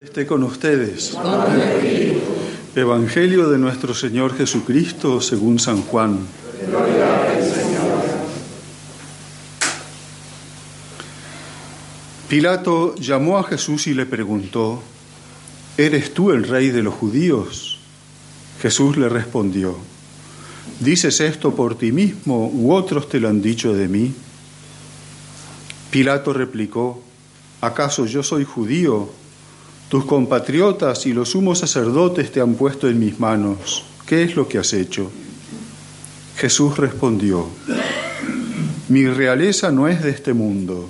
Esté con ustedes. Evangelio de nuestro Señor Jesucristo según San Juan. Pilato llamó a Jesús y le preguntó, ¿Eres tú el rey de los judíos? Jesús le respondió, ¿dices esto por ti mismo u otros te lo han dicho de mí? Pilato replicó, ¿acaso yo soy judío? Tus compatriotas y los sumos sacerdotes te han puesto en mis manos. ¿Qué es lo que has hecho? Jesús respondió, mi realeza no es de este mundo.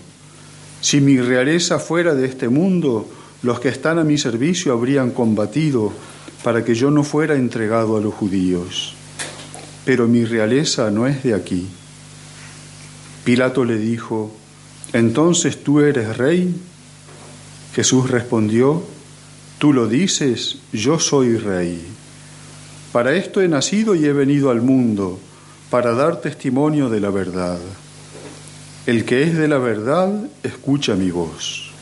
Si mi realeza fuera de este mundo, los que están a mi servicio habrían combatido para que yo no fuera entregado a los judíos. Pero mi realeza no es de aquí. Pilato le dijo, ¿entonces tú eres rey? Jesús respondió, Tú lo dices, yo soy rey. Para esto he nacido y he venido al mundo, para dar testimonio de la verdad. El que es de la verdad, escucha mi voz.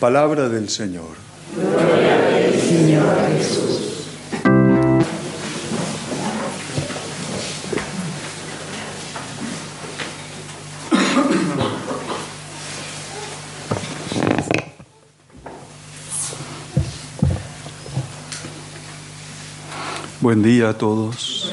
Palabra del Señor. Gloria Señor Jesús. Buen día a todos.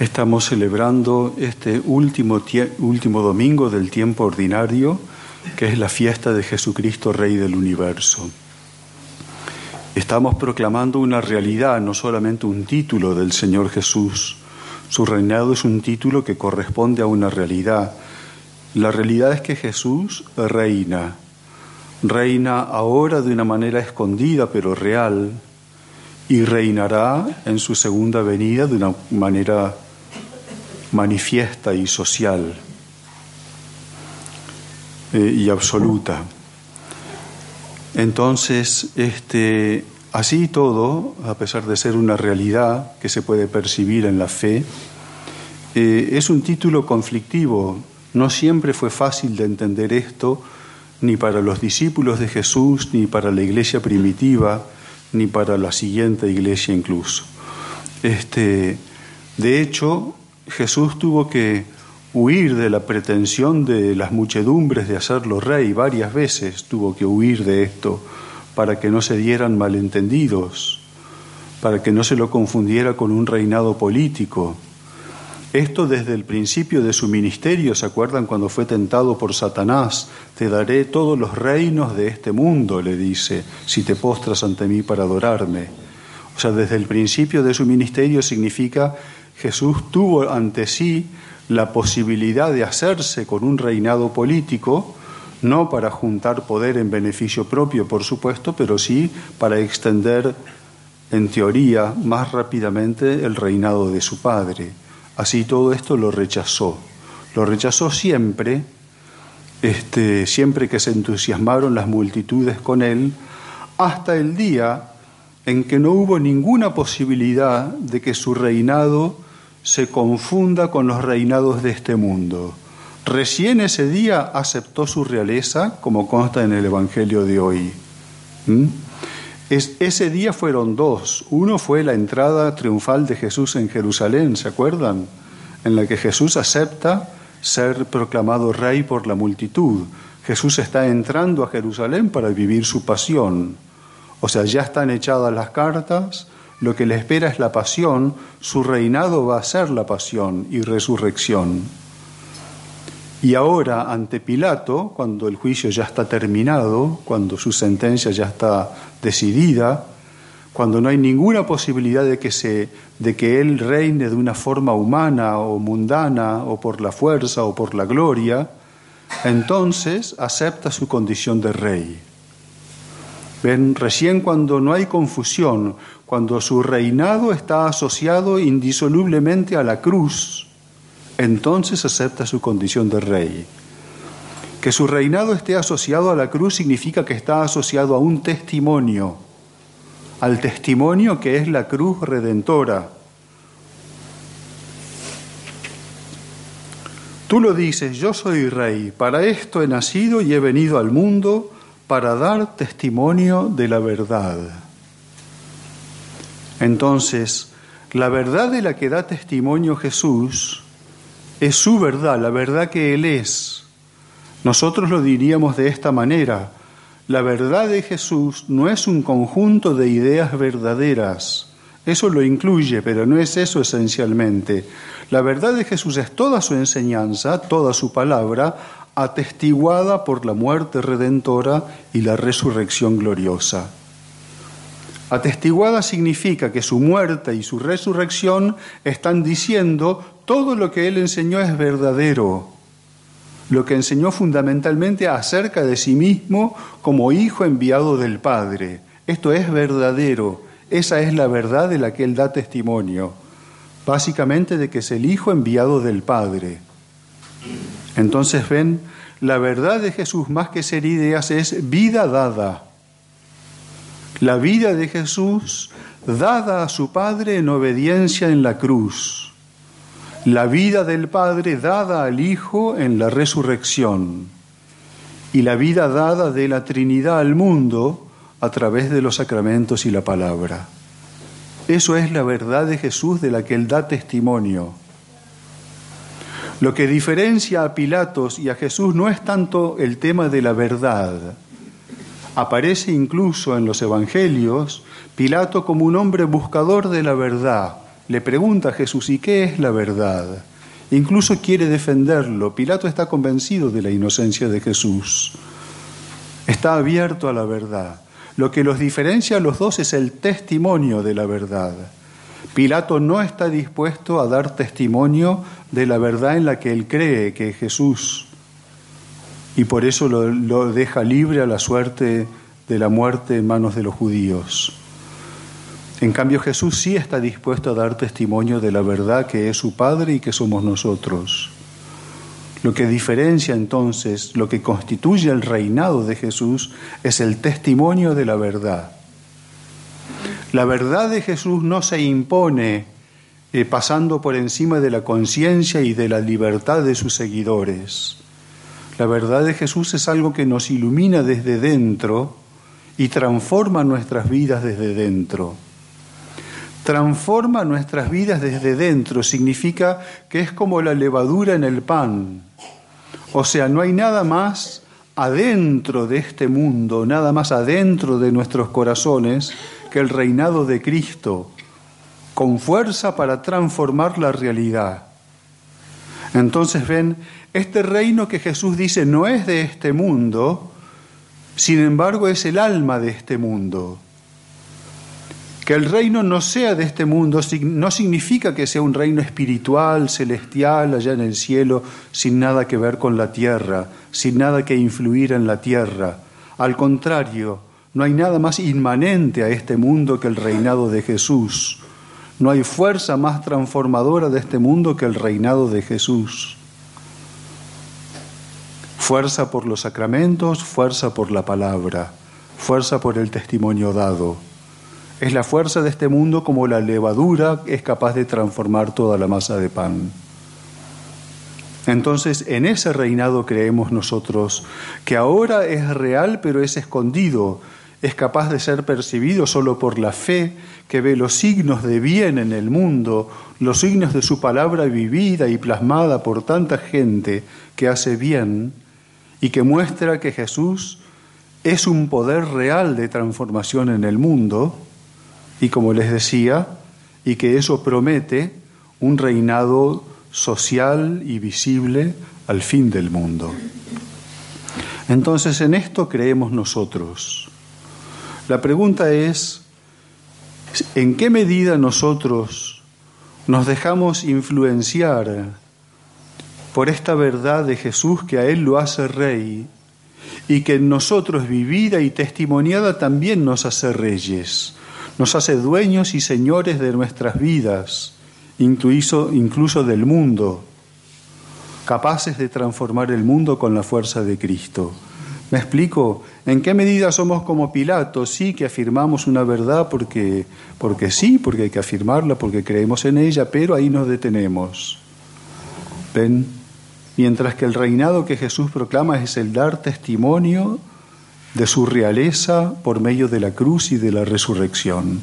Estamos celebrando este último, último domingo del tiempo ordinario, que es la fiesta de Jesucristo, Rey del Universo. Estamos proclamando una realidad, no solamente un título del Señor Jesús. Su reinado es un título que corresponde a una realidad. La realidad es que Jesús reina reina ahora de una manera escondida pero real y reinará en su segunda venida de una manera manifiesta y social eh, y absoluta. Entonces, este, así todo, a pesar de ser una realidad que se puede percibir en la fe, eh, es un título conflictivo. No siempre fue fácil de entender esto ni para los discípulos de Jesús, ni para la iglesia primitiva, ni para la siguiente iglesia incluso. Este, de hecho, Jesús tuvo que huir de la pretensión de las muchedumbres de hacerlo rey varias veces, tuvo que huir de esto para que no se dieran malentendidos, para que no se lo confundiera con un reinado político esto desde el principio de su ministerio, ¿se acuerdan cuando fue tentado por Satanás? Te daré todos los reinos de este mundo, le dice, si te postras ante mí para adorarme. O sea, desde el principio de su ministerio significa Jesús tuvo ante sí la posibilidad de hacerse con un reinado político, no para juntar poder en beneficio propio, por supuesto, pero sí para extender, en teoría, más rápidamente el reinado de su Padre. Así todo esto lo rechazó. Lo rechazó siempre, este, siempre que se entusiasmaron las multitudes con él, hasta el día en que no hubo ninguna posibilidad de que su reinado se confunda con los reinados de este mundo. Recién ese día aceptó su realeza, como consta en el Evangelio de hoy. ¿Mm? Ese día fueron dos. Uno fue la entrada triunfal de Jesús en Jerusalén, ¿se acuerdan? En la que Jesús acepta ser proclamado rey por la multitud. Jesús está entrando a Jerusalén para vivir su pasión. O sea, ya están echadas las cartas, lo que le espera es la pasión, su reinado va a ser la pasión y resurrección. Y ahora ante Pilato, cuando el juicio ya está terminado, cuando su sentencia ya está decidida, cuando no hay ninguna posibilidad de que, se, de que él reine de una forma humana o mundana o por la fuerza o por la gloria, entonces acepta su condición de rey. Ven, recién cuando no hay confusión, cuando su reinado está asociado indisolublemente a la cruz, entonces acepta su condición de rey. Que su reinado esté asociado a la cruz significa que está asociado a un testimonio, al testimonio que es la cruz redentora. Tú lo dices, yo soy rey, para esto he nacido y he venido al mundo para dar testimonio de la verdad. Entonces, la verdad de la que da testimonio Jesús es su verdad, la verdad que Él es. Nosotros lo diríamos de esta manera, la verdad de Jesús no es un conjunto de ideas verdaderas, eso lo incluye, pero no es eso esencialmente. La verdad de Jesús es toda su enseñanza, toda su palabra, atestiguada por la muerte redentora y la resurrección gloriosa. Atestiguada significa que su muerte y su resurrección están diciendo todo lo que él enseñó es verdadero, lo que enseñó fundamentalmente acerca de sí mismo como hijo enviado del Padre. Esto es verdadero esa es la verdad de la que Él da testimonio, básicamente de que es el Hijo enviado del Padre. Entonces ven, la verdad de Jesús más que ser ideas es vida dada. La vida de Jesús dada a su Padre en obediencia en la cruz. La vida del Padre dada al Hijo en la resurrección. Y la vida dada de la Trinidad al mundo a través de los sacramentos y la palabra. Eso es la verdad de Jesús de la que Él da testimonio. Lo que diferencia a Pilatos y a Jesús no es tanto el tema de la verdad. Aparece incluso en los Evangelios Pilato como un hombre buscador de la verdad. Le pregunta a Jesús, ¿y qué es la verdad? Incluso quiere defenderlo. Pilato está convencido de la inocencia de Jesús. Está abierto a la verdad. Lo que los diferencia a los dos es el testimonio de la verdad. Pilato no está dispuesto a dar testimonio de la verdad en la que él cree, que es Jesús, y por eso lo, deja libre a la suerte de la muerte en manos de los judíos. En cambio Jesús sí está dispuesto a dar testimonio de la verdad que es su Padre y que somos nosotros. Lo que diferencia entonces, lo que constituye el reinado de Jesús es el testimonio de la verdad. La verdad de Jesús no se impone eh, pasando por encima de la conciencia y de la libertad de sus seguidores. La verdad de Jesús es algo que nos ilumina desde dentro y transforma nuestras vidas desde dentro transforma nuestras vidas desde dentro, significa que es como la levadura en el pan. O sea, no hay nada más adentro de este mundo, nada más adentro de nuestros corazones que el reinado de Cristo, con fuerza para transformar la realidad. Entonces ven, este reino que Jesús dice no es de este mundo, sin embargo es el alma de este mundo. Que el reino no sea de este mundo no significa que sea un reino espiritual, celestial, allá en el cielo, sin nada que ver con la tierra, sin nada que influir en la tierra. Al contrario, no hay nada más inmanente a este mundo que el reinado de Jesús. No hay fuerza más transformadora de este mundo que el reinado de Jesús. Fuerza por los sacramentos, fuerza por la palabra, fuerza por el testimonio dado. Es la fuerza de este mundo como la levadura es capaz de transformar toda la masa de pan. Entonces, en ese reinado creemos nosotros, que ahora es real pero es escondido, es capaz de ser percibido solo por la fe que ve los signos de bien en el mundo, los signos de su palabra vivida y plasmada por tanta gente que hace bien y que muestra que Jesús es un poder real de transformación en el mundo y como les decía, y que eso promete un reinado social y visible al fin del mundo. Entonces en esto creemos nosotros. La pregunta es, ¿en qué medida nosotros nos dejamos influenciar por esta verdad de Jesús que a Él lo hace rey y que en nosotros vivida y testimoniada también nos hace reyes? Nos hace dueños y señores de nuestras vidas, incluso, del mundo, capaces de transformar el mundo con la fuerza de Cristo. ¿Me explico? ¿En qué medida somos como Pilato? Sí que afirmamos una verdad porque, porque sí, porque hay que afirmarla, porque creemos en ella, pero ahí nos detenemos. ¿Ven? mientras que el reinado que Jesús proclama es el dar testimonio de su realeza por medio de la cruz y de la resurrección.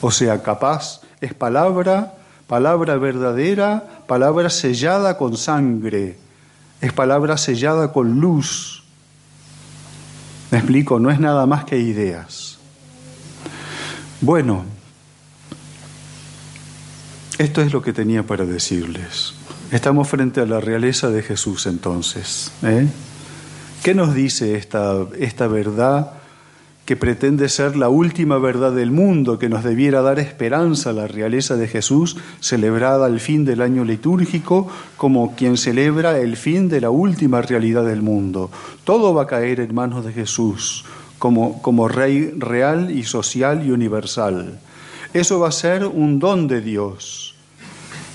O sea, capaz es palabra, palabra verdadera, palabra sellada con sangre, es palabra sellada con luz. Me explico, no es nada más que ideas. Bueno, esto es lo que tenía para decirles. Estamos frente a la realeza de Jesús entonces. ¿eh? ¿Qué nos dice esta, esta verdad que pretende ser la última verdad del mundo, que nos debiera dar esperanza a la realeza de Jesús, celebrada al fin del año litúrgico como quien celebra el fin de la última realidad del mundo? Todo va a caer en manos de Jesús como, como Rey real y social y universal. Eso va a ser un don de Dios.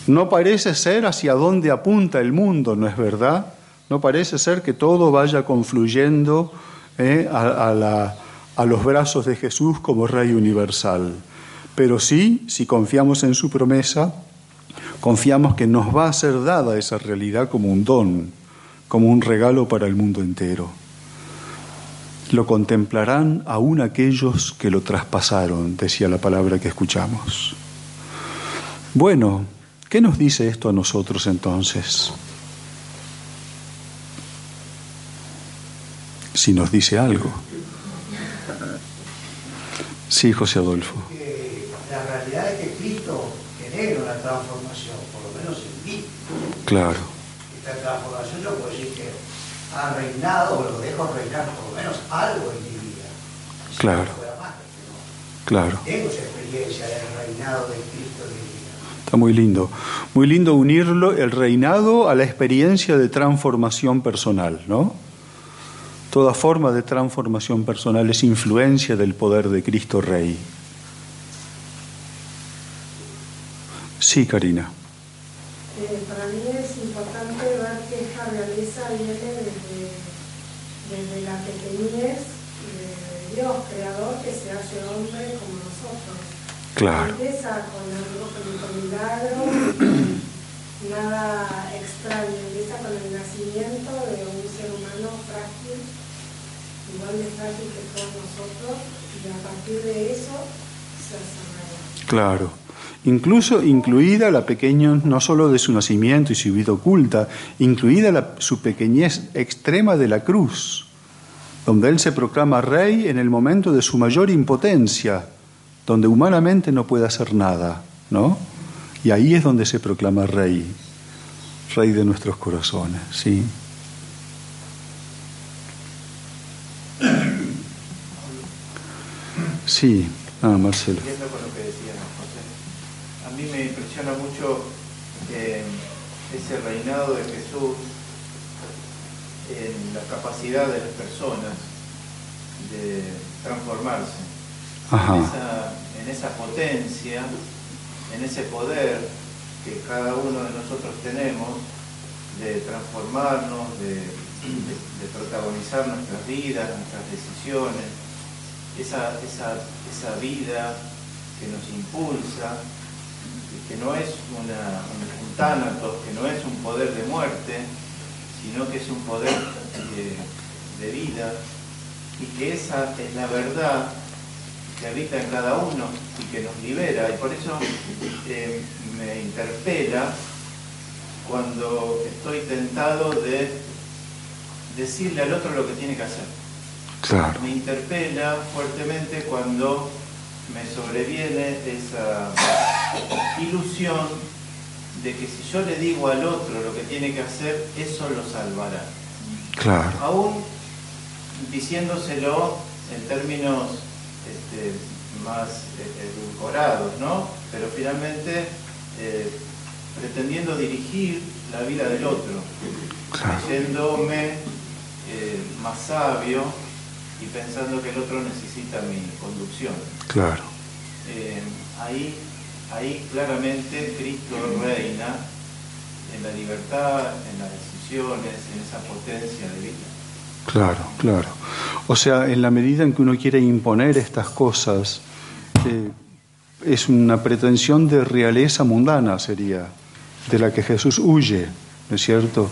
No parece ser hacia dónde apunta el mundo, ¿no es verdad? No parece ser que todo vaya confluyendo eh, a, a los brazos de Jesús como Rey universal. Pero sí, si confiamos en su promesa, confiamos que nos va a ser dada esa realidad como un don, como un regalo para el mundo entero. Lo contemplarán aún aquellos que lo traspasaron, decía la palabra que escuchamos. Bueno, ¿qué nos dice esto a nosotros entonces? Si nos dice algo. Sí, José Adolfo. la realidad es que Cristo genera una transformación, por lo menos en mí. Claro. Esta transformación yo puedo decir que ha reinado, o lo dejo reinar por lo menos algo en mi vida. claro. claro. Tengo esa experiencia del reinado de Cristo en mi vida. Está muy lindo. Muy lindo unirlo, el reinado, a la experiencia de transformación personal, ¿no? Toda forma de transformación personal es influencia del poder de Cristo Rey. Sí, Karina. Eh, para mí es importante ver que esta realeza viene desde, desde la pequeñez de Dios, creador, que se hace hombre como nosotros. Claro. Empieza con el milagro, nada extraño, empieza con el nacimiento de un ser humano frágil Claro. Incluso incluida la pequeña, no solo de su nacimiento y su vida oculta, incluida su pequeñez extrema de la cruz, donde él se proclama rey en el momento de su mayor impotencia, donde humanamente no puede hacer nada, ¿no? Y ahí es donde se proclama rey, rey de nuestros corazones, ¿sí? Sí, ah, Marcelo. Con lo que José, a mí me impresiona mucho eh, ese reinado de Jesús en la capacidad de las personas de transformarse, En, esa, en esa potencia, en ese poder que cada uno de nosotros tenemos de transformarnos, de, de protagonizar nuestras vidas, nuestras decisiones esa, esa, esa vida que nos impulsa, que no es una, un, tánatos, que no es un poder de muerte, sino que es un poder de, vida y que esa es la verdad que habita en cada uno y que nos libera. Y por eso eh, me interpela cuando estoy tentado de decirle al otro lo que tiene que hacer. Me interpela fuertemente cuando me sobreviene esa ilusión de que si yo le digo al otro lo que tiene que hacer, eso lo salvará. Claro. Aún diciéndoselo en términos este, más eh, edulcorados, ¿no? Pero finalmente eh, pretendiendo dirigir la vida del otro, creyéndome eh, más sabio y pensando que el otro necesita mi conducción. Claro. Eh, ahí, ahí claramente Cristo reina en la libertad, en las decisiones, en esa potencia de vida. Claro, claro. O sea, en la medida en que uno quiere imponer estas cosas, eh, es una pretensión de realeza mundana, sería, de la que Jesús huye, ¿no es cierto?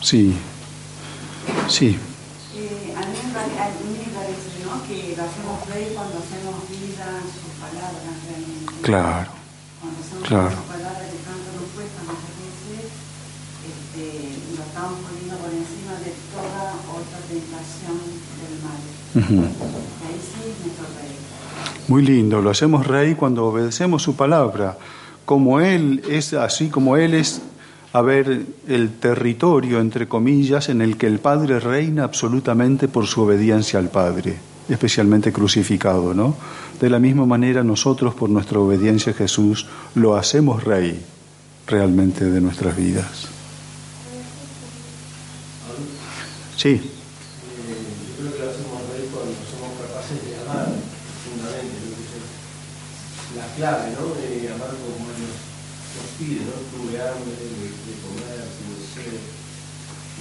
Sí, sí. Eh, a mí me parece, ¿no? Que cuando hacemos vida en sus palabras realmente. Claro. Cuando hacemos claro. sus palabras que tanto nos cuesta muchas veces, este, lo estamos poniendo por encima de toda otra tentación del mal. Ahí sí es nuestro rey. Muy lindo, lo hacemos rey cuando obedecemos su palabra. Como Él es, así como Él es, a ver, el territorio, entre comillas, en el que el Padre reina absolutamente por su obediencia al Padre, especialmente crucificado, ¿no? De la misma manera nosotros, por nuestra obediencia a Jesús, lo hacemos rey realmente de nuestras vidas. Sí. clave, ¿no? De amar como nos, nos pide, ¿no? Tuve hambre de, de comer, de ser.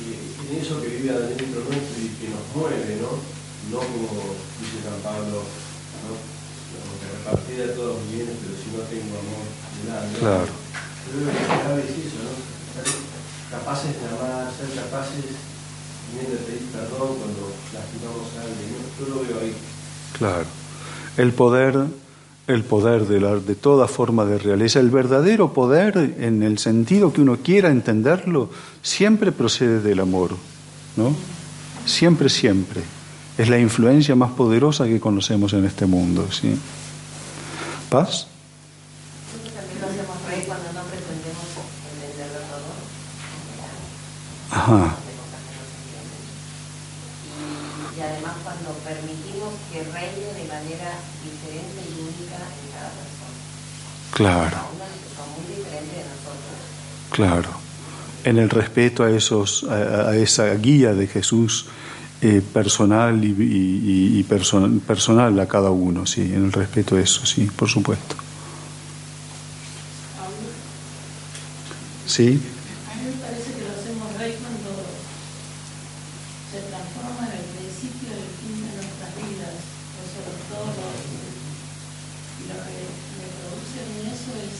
Y en eso que vive adentro nuestro y que nos mueve, ¿no? No como dice San Pablo, ¿no? Repartir a todos los bienes, pero si no tengo amor de nada. ¿no? Claro. Pero lo que clave es eso, ¿no? Ser capaces de amar, ser capaces también de pedir perdón cuando lastimamos a alguien. ¿no? Yo lo veo ahí. Claro. El poder el poder de, la, de toda forma de realeza. El verdadero poder, en el sentido que uno quiera entenderlo, siempre procede del amor, ¿no? Siempre, siempre. Es la influencia más poderosa que conocemos en este mundo, ¿sí? ¿Paz? Ajá. Y, además cuando permitimos que reine de manera diferente y única en cada persona. Claro. Muy diferente de nosotros. Claro. En el respeto a esos, a, a esa guía de Jesús eh, personal y, y, y person, personal a cada uno, sí, en el respeto a eso, sí, por supuesto. Sí. A mí me parece que lo hacemos rey cuando se transforma en el principio del fin de nuestras vidas, o sobre todo lo, y lo que me produce a mí eso es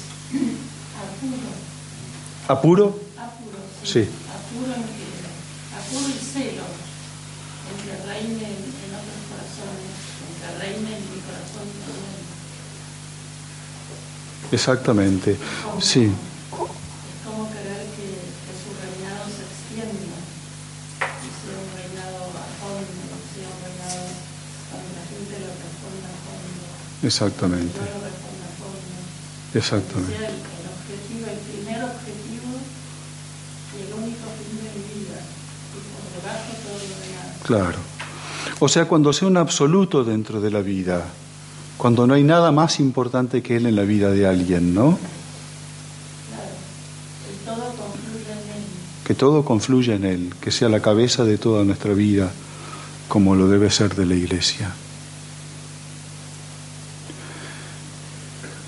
apuro. ¿Apuro? Apuro, Sí. Apuro, en que, apuro y celo que reine en, otros corazones, que reine en mi corazón también. Exactamente. Sí. Es como querer que, que su reinado se extienda y sea un reinado a fondo, sea un reinado donde la gente lo responda a fondo, Exactamente. Exactamente. El, el objetivo, el primer objetivo y el único fin de mi vida. Todo lo demás. Claro. O sea, cuando sea un absoluto dentro de la vida, cuando no hay nada más importante que Él en la vida de alguien, ¿no? Claro, el todo confluye en él. Que todo confluya en Él, que sea la cabeza de toda nuestra vida, como lo debe ser de la iglesia.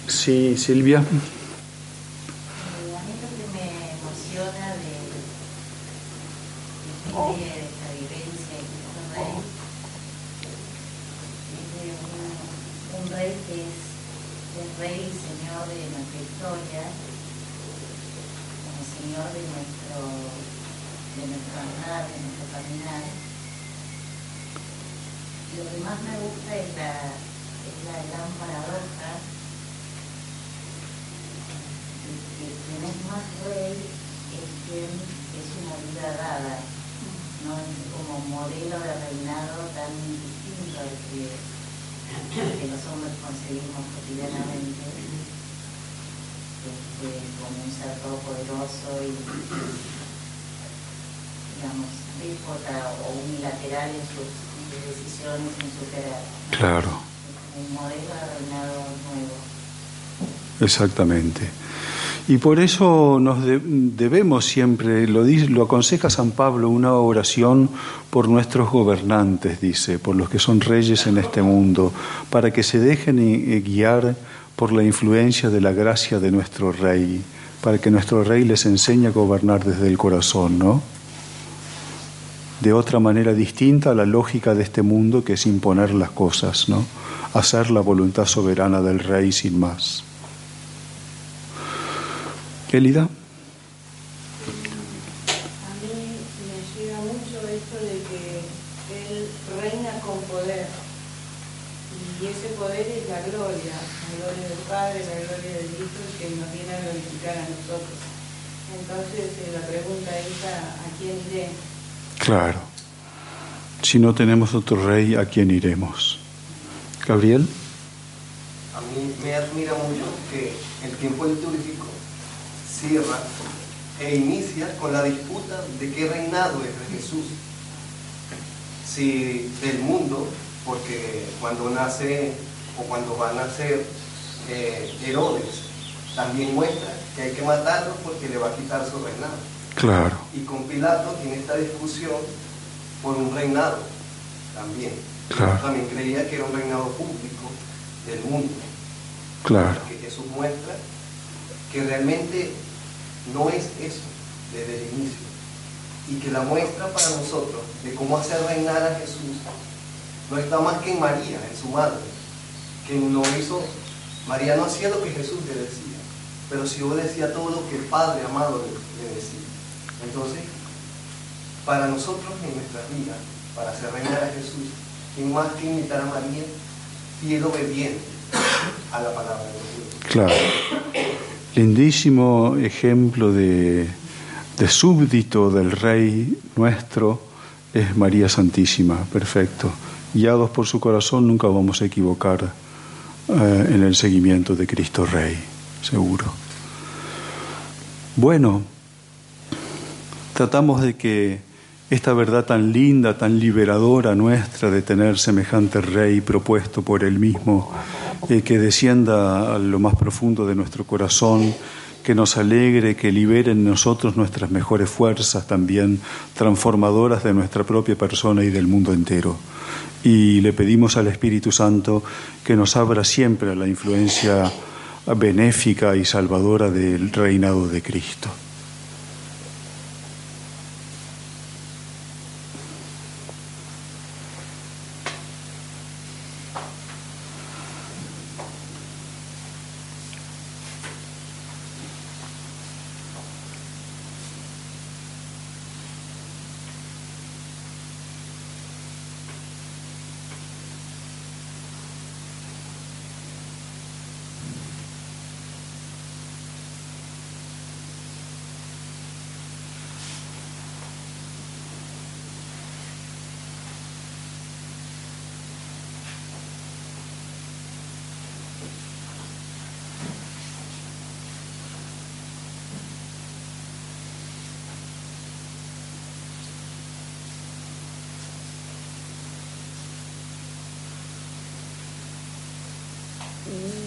Sí, Silvia. Eh, a mí lo que me emociona de, de, de esta vivencia de Cristo Rey es de un, un rey que es, es rey y señor de nuestra historia, como señor de nuestro, de nuestro andar, de nuestro caminar. Lo que más me gusta es la, es la gran paradoja que quien es más rey es quien es una vida dada, no es como modelo de reinado tan distinto al que, que los hombres conseguimos cotidianamente, este, como un ser todopoderoso y, digamos, déspota o unilateral en sus, decisiones, en su carácter. Claro, un modelo de reinado nuevo. exactamente. Y por eso nos de- debemos siempre, lo, dice- lo aconseja San Pablo, una oración por nuestros gobernantes, dice, por los que son reyes en este mundo, para que se dejen guiar por la influencia de la gracia de nuestro Rey, para que nuestro Rey les enseñe a gobernar desde el corazón, ¿no? De otra manera distinta a la lógica de este mundo que es imponer las cosas, ¿no? Hacer la voluntad soberana del Rey sin más. Elida. Y ese poder es la gloria, la gloria del Padre, la gloria del Hijo que nos viene a glorificar a nosotros. Entonces la pregunta es a, quién iré. Claro. Si no tenemos otro rey, ¿a quién iremos? Gabriel. A mí me admira mucho que el tiempo litúrgico cierra e inicia con la disputa de qué reinado es de Jesús. Si del mundo, porque cuando nace o cuando va a nacer eh, Herodes, también muestra que hay que matarlo porque le va a quitar su reinado. Claro. Y con Pilato tiene esta discusión por un reinado también. Claro. También creía que era un reinado público del mundo. Claro. Que Jesús muestra que realmente no es eso desde el inicio. Y que la muestra para nosotros de cómo hacer reinar a Jesús no está más que en María, en su madre, que no hizo, María no hacía lo que Jesús le decía, pero sí obedecía todo lo que el Padre amado le, decía. Entonces, para nosotros en nuestra vida, para hacer reinar a Jesús, ¿quién más que imitar a María, fiel obediente a la palabra de Dios? Claro. Lindísimo ejemplo de, de súbdito del Rey nuestro es María Santísima, perfecto. Guiados por su corazón nunca vamos a equivocar eh, en el seguimiento de Cristo Rey, seguro. Bueno, tratamos de que esta verdad tan linda, tan liberadora nuestra de tener semejante Rey propuesto por Él mismo, eh, que descienda a lo más profundo de nuestro corazón, que nos alegre, que libere en nosotros nuestras mejores fuerzas también transformadoras de nuestra propia persona y del mundo entero. Y le pedimos al Espíritu Santo que nos abra siempre a la influencia benéfica y salvadora del reinado de Cristo. Mm-hmm.